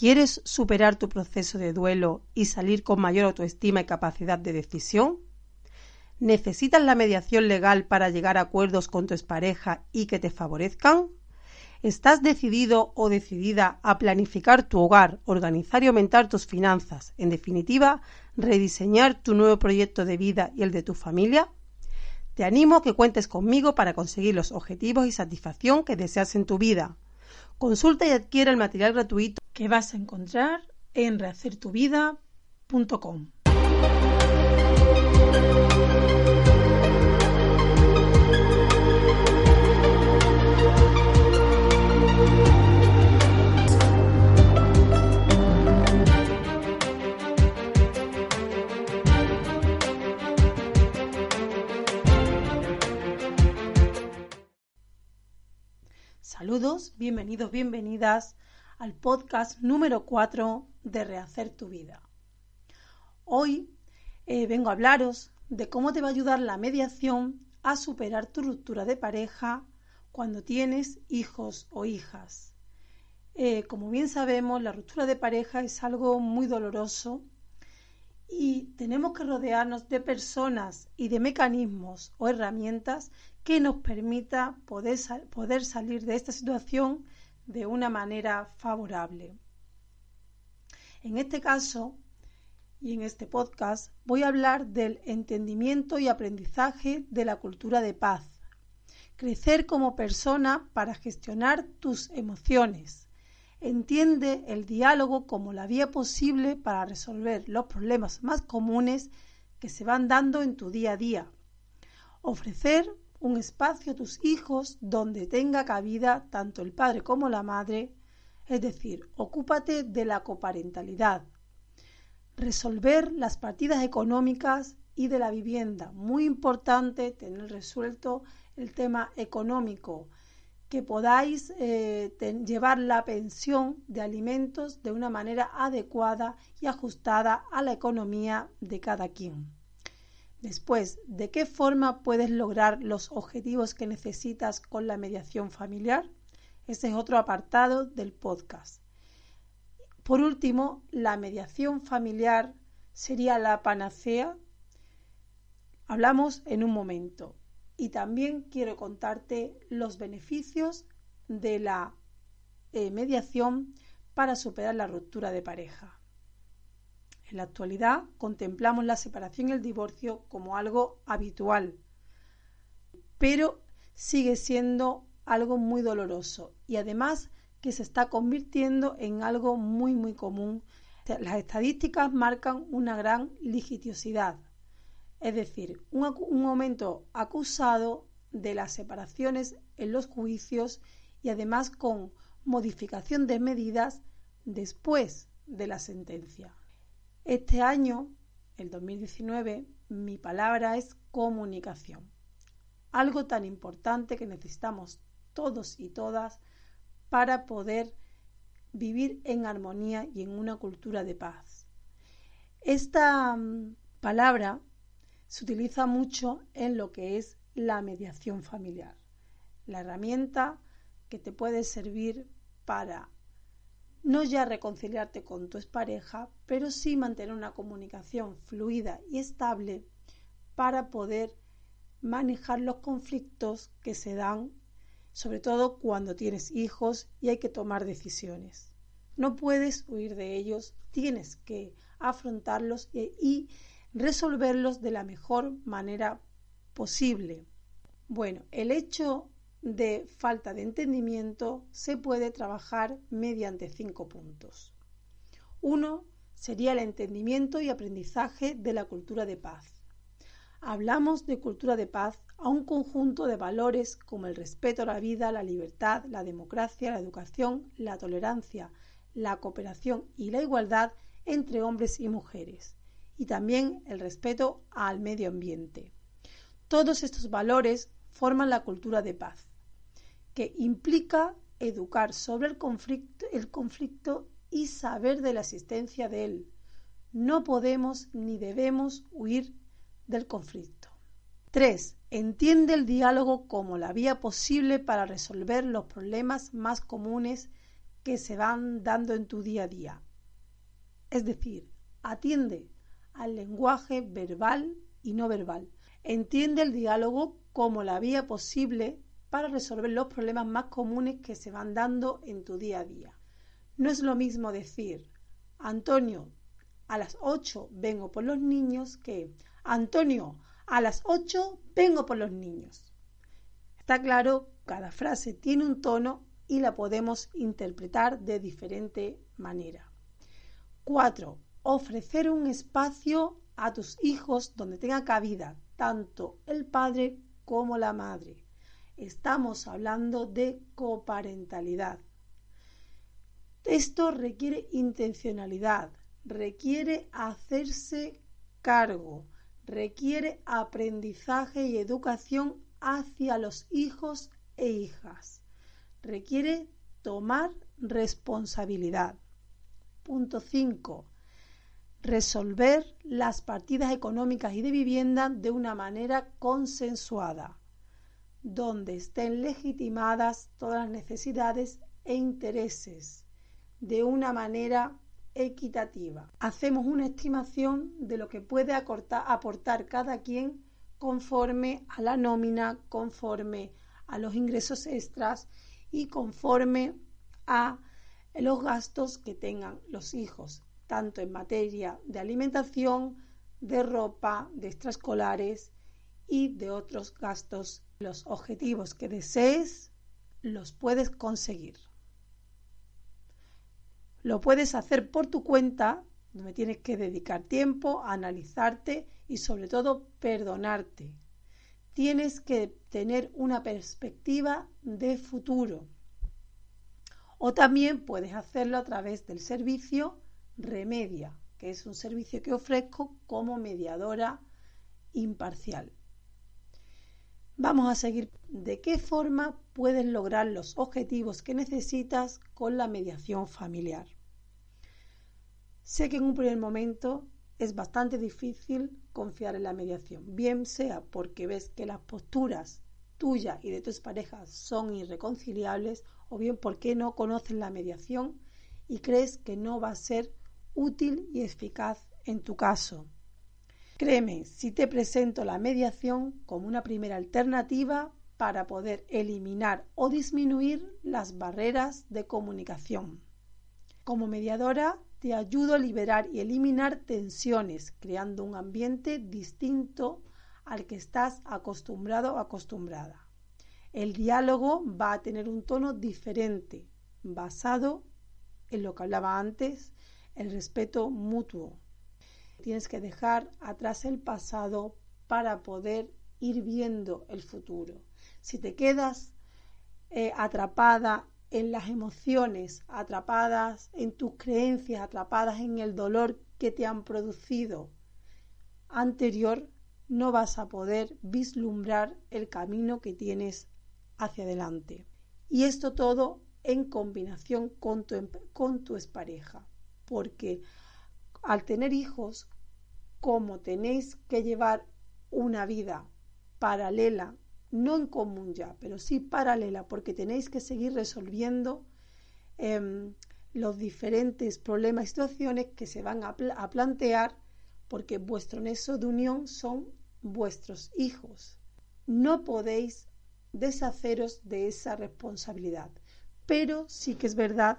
¿Quieres superar tu proceso de duelo y salir con mayor autoestima y capacidad de decisión? ¿Necesitas la mediación legal para llegar a acuerdos con tu expareja y que te favorezcan? ¿Estás decidido o decidida a planificar tu hogar, organizar y aumentar tus finanzas, en definitiva, rediseñar tu nuevo proyecto de vida y el de tu familia? Te animo a que cuentes conmigo para conseguir los objetivos y satisfacción que deseas en tu vida. Consulta y adquiere el material gratuito que vas a encontrar en rehacertuvida.com. bienvenidos, bienvenidas al podcast número 4 de Rehacer tu vida. Hoy eh, vengo a hablaros de cómo te va a ayudar la mediación a superar tu ruptura de pareja cuando tienes hijos o hijas. Eh, como bien sabemos, la ruptura de pareja es algo muy doloroso y tenemos que rodearnos de personas y de mecanismos o herramientas que nos permita poder, poder salir de esta situación de una manera favorable. En este caso y en este podcast voy a hablar del entendimiento y aprendizaje de la cultura de paz. Crecer como persona para gestionar tus emociones, entiende el diálogo como la vía posible para resolver los problemas más comunes que se van dando en tu día a día. Ofrecer un espacio a tus hijos donde tenga cabida tanto el padre como la madre, es decir, ocúpate de la coparentalidad. Resolver las partidas económicas y de la vivienda. Muy importante tener resuelto el tema económico que podáis eh, llevar la pensión de alimentos de una manera adecuada y ajustada a la economía de cada quien. Después, ¿de qué forma puedes lograr los objetivos que necesitas con la mediación familiar? Ese es otro apartado del podcast. Por último, la mediación familiar sería la panacea. Hablamos en un momento y también quiero contarte los beneficios de la eh, mediación para superar la ruptura de pareja. En la actualidad contemplamos la separación y el divorcio como algo habitual, pero sigue siendo algo muy doloroso y además que se está convirtiendo en algo muy muy común. Las estadísticas marcan una gran litigiosidad es decir, un, un aumento acusado de las separaciones en los juicios y además con modificación de medidas después de la sentencia. Este año, el 2019, mi palabra es comunicación. Algo tan importante que necesitamos todos y todas para poder vivir en armonía y en una cultura de paz. Esta mm, palabra se utiliza mucho en lo que es la mediación familiar, la herramienta que te puede servir para no ya reconciliarte con tu expareja, pero sí mantener una comunicación fluida y estable para poder manejar los conflictos que se dan, sobre todo cuando tienes hijos y hay que tomar decisiones. No puedes huir de ellos, tienes que afrontarlos y, y resolverlos de la mejor manera posible. Bueno, el hecho de falta de entendimiento se puede trabajar mediante cinco puntos. Uno sería el entendimiento y aprendizaje de la cultura de paz. Hablamos de cultura de paz a un conjunto de valores como el respeto a la vida, la libertad, la democracia, la educación, la tolerancia, la cooperación y la igualdad entre hombres y mujeres, y también el respeto al medio ambiente. Todos estos valores forman la cultura de paz, que implica educar sobre el conflicto, el conflicto y saber de la existencia de él. No podemos ni debemos huir del conflicto. 3. Entiende el diálogo como la vía posible para resolver los problemas más comunes que se van dando en tu día a día. Es decir, atiende al lenguaje verbal y no verbal. Entiende el diálogo como la vía posible para resolver los problemas más comunes que se van dando en tu día a día. No es lo mismo decir, Antonio, a las 8 vengo por los niños que, Antonio, a las 8 vengo por los niños. Está claro, cada frase tiene un tono y la podemos interpretar de diferente manera. 4. Ofrecer un espacio a tus hijos donde tenga cabida tanto el padre como la madre. Estamos hablando de coparentalidad. Esto requiere intencionalidad, requiere hacerse cargo, requiere aprendizaje y educación hacia los hijos e hijas requiere tomar responsabilidad. Punto 5. Resolver las partidas económicas y de vivienda de una manera consensuada, donde estén legitimadas todas las necesidades e intereses de una manera equitativa. Hacemos una estimación de lo que puede aportar cada quien conforme a la nómina, conforme a los ingresos extras y conforme a los gastos que tengan los hijos, tanto en materia de alimentación, de ropa, de extraescolares y de otros gastos. Los objetivos que desees los puedes conseguir. Lo puedes hacer por tu cuenta, donde tienes que dedicar tiempo a analizarte y sobre todo perdonarte tienes que tener una perspectiva de futuro. O también puedes hacerlo a través del servicio Remedia, que es un servicio que ofrezco como mediadora imparcial. Vamos a seguir de qué forma puedes lograr los objetivos que necesitas con la mediación familiar. Sé que en un primer momento es bastante difícil confiar en la mediación, bien sea porque ves que las posturas tuyas y de tus parejas son irreconciliables o bien porque no conoces la mediación y crees que no va a ser útil y eficaz en tu caso. Créeme, si te presento la mediación como una primera alternativa para poder eliminar o disminuir las barreras de comunicación. Como mediadora te ayudo a liberar y eliminar tensiones, creando un ambiente distinto al que estás acostumbrado o acostumbrada. El diálogo va a tener un tono diferente, basado en lo que hablaba antes, el respeto mutuo. Tienes que dejar atrás el pasado para poder ir viendo el futuro. Si te quedas eh, atrapada en las emociones, atrapadas en tus creencias, atrapadas en el dolor que te han producido anterior, no vas a poder vislumbrar el camino que tienes hacia adelante. Y esto todo en combinación con tu, con tu expareja, porque al tener hijos, como tenéis que llevar una vida paralela no en común ya, pero sí paralela, porque tenéis que seguir resolviendo em, los diferentes problemas y situaciones que se van a, a plantear, porque vuestro nexo de unión son vuestros hijos. No podéis deshaceros de esa responsabilidad, pero sí que es verdad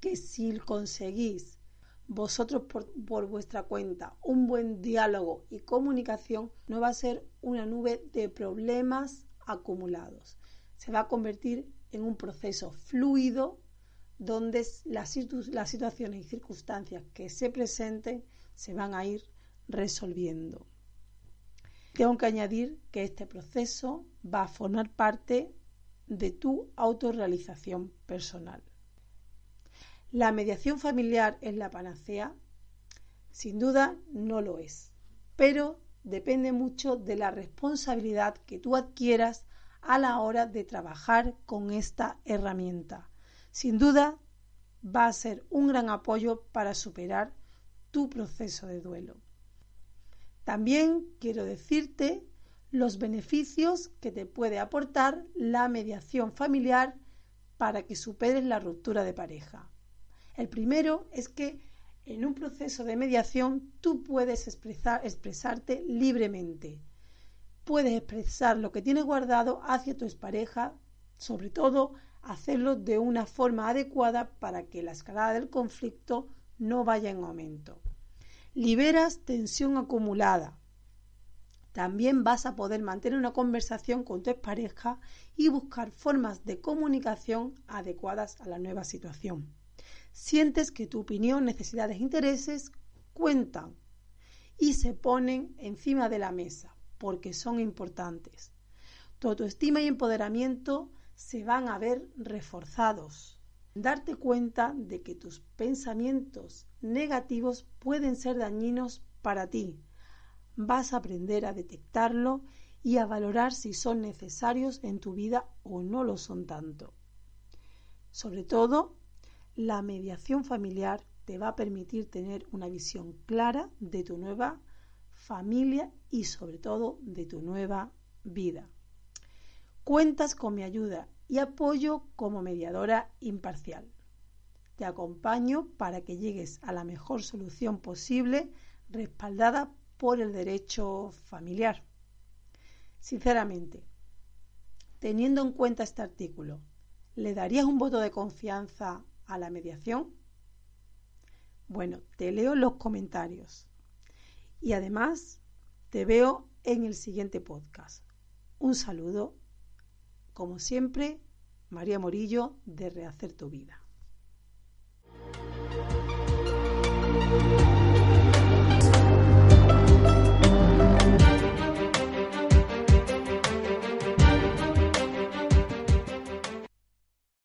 que si conseguís vosotros por, vuestra cuenta un buen diálogo y comunicación, no va a ser una nube de problemas acumulados. Se va a convertir en un proceso fluido donde las, las situaciones y circunstancias que se presenten se van a ir resolviendo. Tengo que añadir que este proceso va a formar parte de tu autorrealización personal. ¿La mediación familiar es la panacea? Sin duda no lo es, pero depende mucho de la responsabilidad que tú adquieras a la hora de trabajar con esta herramienta. Sin duda va a ser un gran apoyo para superar tu proceso de duelo. También quiero decirte los beneficios que te puede aportar la mediación familiar para que superes la ruptura de pareja. El primero es que en un proceso de mediación tú puedes expresar, expresarte libremente. Puedes expresar lo que tienes guardado hacia tu expareja, sobre todo hacerlo de una forma adecuada para que la escalada del conflicto no vaya en aumento. Liberas tensión acumulada. También vas a poder mantener una conversación con tu pareja y buscar formas de comunicación adecuadas a la nueva situación. Sientes que tu opinión, necesidades e intereses cuentan y se ponen encima de la mesa porque son importantes. Tu autoestima y empoderamiento se van a ver reforzados. Darte cuenta de que tus pensamientos negativos pueden ser dañinos para ti. Vas a aprender a detectarlo y a valorar si son necesarios en tu vida o no lo son tanto. Sobre todo, la mediación familiar te va a permitir tener una visión clara de tu nueva familia y sobre todo de tu nueva vida. Cuentas con mi ayuda y apoyo como mediadora imparcial. Te acompaño para que llegues a la mejor solución posible respaldada por el derecho familiar. Sinceramente, teniendo en cuenta este artículo, ¿le darías un voto de confianza a la mediación? Bueno, te leo los comentarios y además te veo en el siguiente podcast. Un saludo como siempre, María Morillo de Rehacer tu vida.